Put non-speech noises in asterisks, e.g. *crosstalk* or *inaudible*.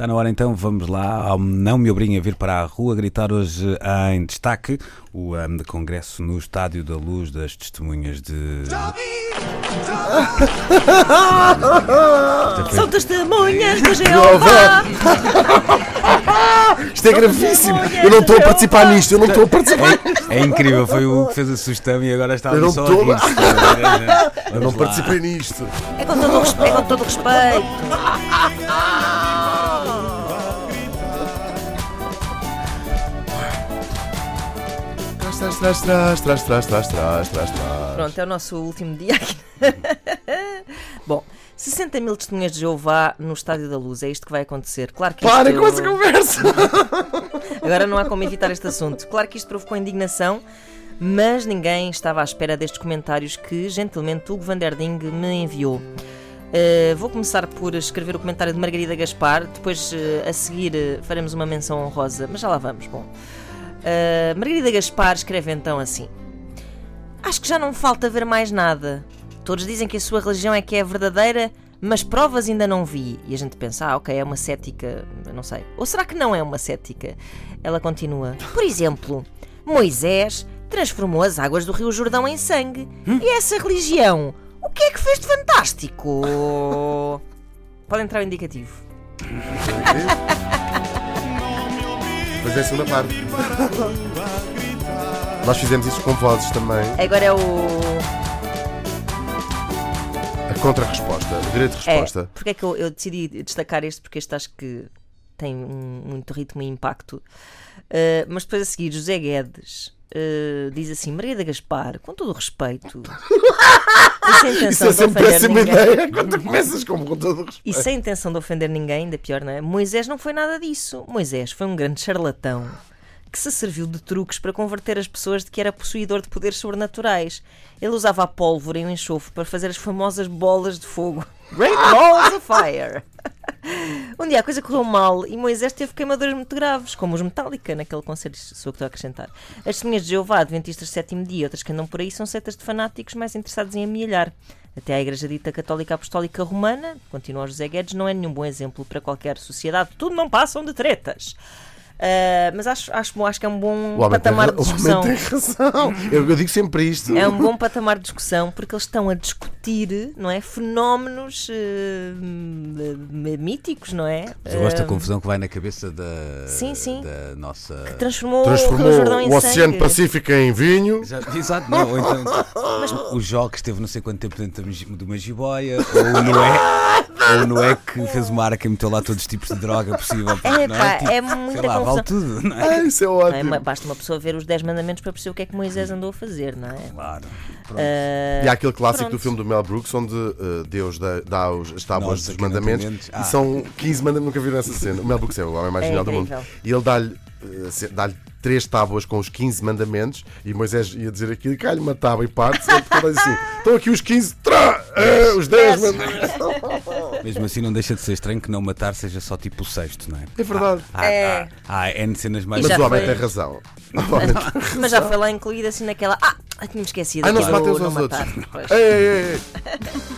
Está na hora então, vamos lá. ao Não me obriguem a vir para a rua gritar hoje em destaque o um, de Congresso no Estádio da Luz das Testemunhas de. *laughs* São testemunhas de *laughs* Jeová. *laughs* Isto é gravíssimo. Eu não estou a participar nisto. Eu não estou a participar. É, é incrível, foi o que fez a sugestão e agora está Eu não só tô- a. Eu não participei nisto. É com todo o respeito. É com todo o respeito. Trás, trás, trás, trás, trás, trás, trás, trás, trás. Pronto, é o nosso último dia aqui. *laughs* Bom, 60 mil testemunhas de Jeová no Estádio da Luz. É isto que vai acontecer. Claro que isto... com essa conversa. *laughs* Agora não há como evitar este assunto. Claro que isto provocou indignação, mas ninguém estava à espera destes comentários que, gentilmente, Hugo van der Ding me enviou. Uh, vou começar por escrever o comentário de Margarida Gaspar, depois uh, a seguir uh, faremos uma menção honrosa, mas já lá vamos. Bom, Uh, Margarida Gaspar escreve então assim: Acho que já não falta ver mais nada. Todos dizem que a sua religião é que é verdadeira, mas provas ainda não vi. E a gente pensa, ah, ok, é uma cética, não sei. Ou será que não é uma cética? Ela continua: Por exemplo, Moisés transformou as águas do Rio Jordão em sangue. E essa religião, o que é que fez de fantástico? *laughs* Pode entrar o indicativo. Mas é a segunda parte. Nós fizemos isso com vozes também. Agora é o. A contra-resposta, o direito de É, resposta. porque é que eu, eu decidi destacar este? Porque este acho que tem um, muito ritmo e impacto. Uh, mas depois a seguir, José Guedes uh, diz assim: Margarida Gaspar, com todo o respeito, *laughs* e sem Isso intenção é de sempre ofender péssima ninguém. ideia quando começas com, com todo o E respeito. sem intenção de ofender ninguém, ainda pior, não é? Moisés não foi nada disso. Moisés foi um grande charlatão que se serviu de truques para converter as pessoas de que era possuidor de poderes sobrenaturais. Ele usava a pólvora e o enxofre para fazer as famosas bolas de fogo. Great *laughs* Balls of Fire! Um dia a coisa correu mal e Moisés teve queimadores muito graves, como os Metallica, naquele concerto, sou que estou a acrescentar. As testemunhas de Jeová, Adventistas de sétimo dia, outras que andam por aí, são setas de fanáticos mais interessados em amealhar. Até a Igreja Dita Católica Apostólica Romana, continua José Guedes, não é nenhum bom exemplo para qualquer sociedade. Tudo não passam de tretas. Ah, mas acho, acho, bom, acho que é um bom O tem, patamar ra- de o homem discussão. tem razão. Eu, eu digo sempre isto. É um bom patamar de discussão porque eles estão a discutir, não é? Fenómenos m- míticos, não é? Eu gosto da Eh, confusão que vai na cabeça da, Sim, sim. da nossa. Transformou, o Transformou Jordão em o Oceano. Pacífico em vinho. Exato, exato, não, ou então, *laughs* o Jó que esteve não sei quanto tempo dentro de uma jiboia, ou o Noé, *laughs* ou o Noé que fez uma arca e meteu lá todos os tipos de droga possível. É, não pá, Tipo, é sei muita lá, vale confusão. tudo, não é? Ah, isso é Não é? ótimo. Ma- Basta uma pessoa ver os 10 mandamentos para perceber o que é que Moisés andou a fazer, não é? Claro. Eh, E há aquele clássico pronto. do filme do Mel Brooks onde eh, Deus dá, dá os, as tábuas dos não mandamentos. Ah. e são 15 mandamentos. Nunca viram essa cena. O Mel Brooks é o homem mais É genial do mundo. incrível. E ele dá-lhe se- dá-lhe três tábuas com os 15 mandamentos e Moisés ia dizer aquilo e cai-lhe uma tábua e diz assim: estão aqui os 15, trá, eh, os 10 mandamentos. *laughs* Mesmo assim, não deixa de ser estranho que não matar seja só tipo o sexto, não é? É verdade. Há, É. há, há N cenas mais. Mas o homem tem razão. *laughs* Mas já foi lá incluído assim naquela. Ah, tinha-me esquecido. Ai, não se matem uns aos outros. Ei, ei, ei. *laughs*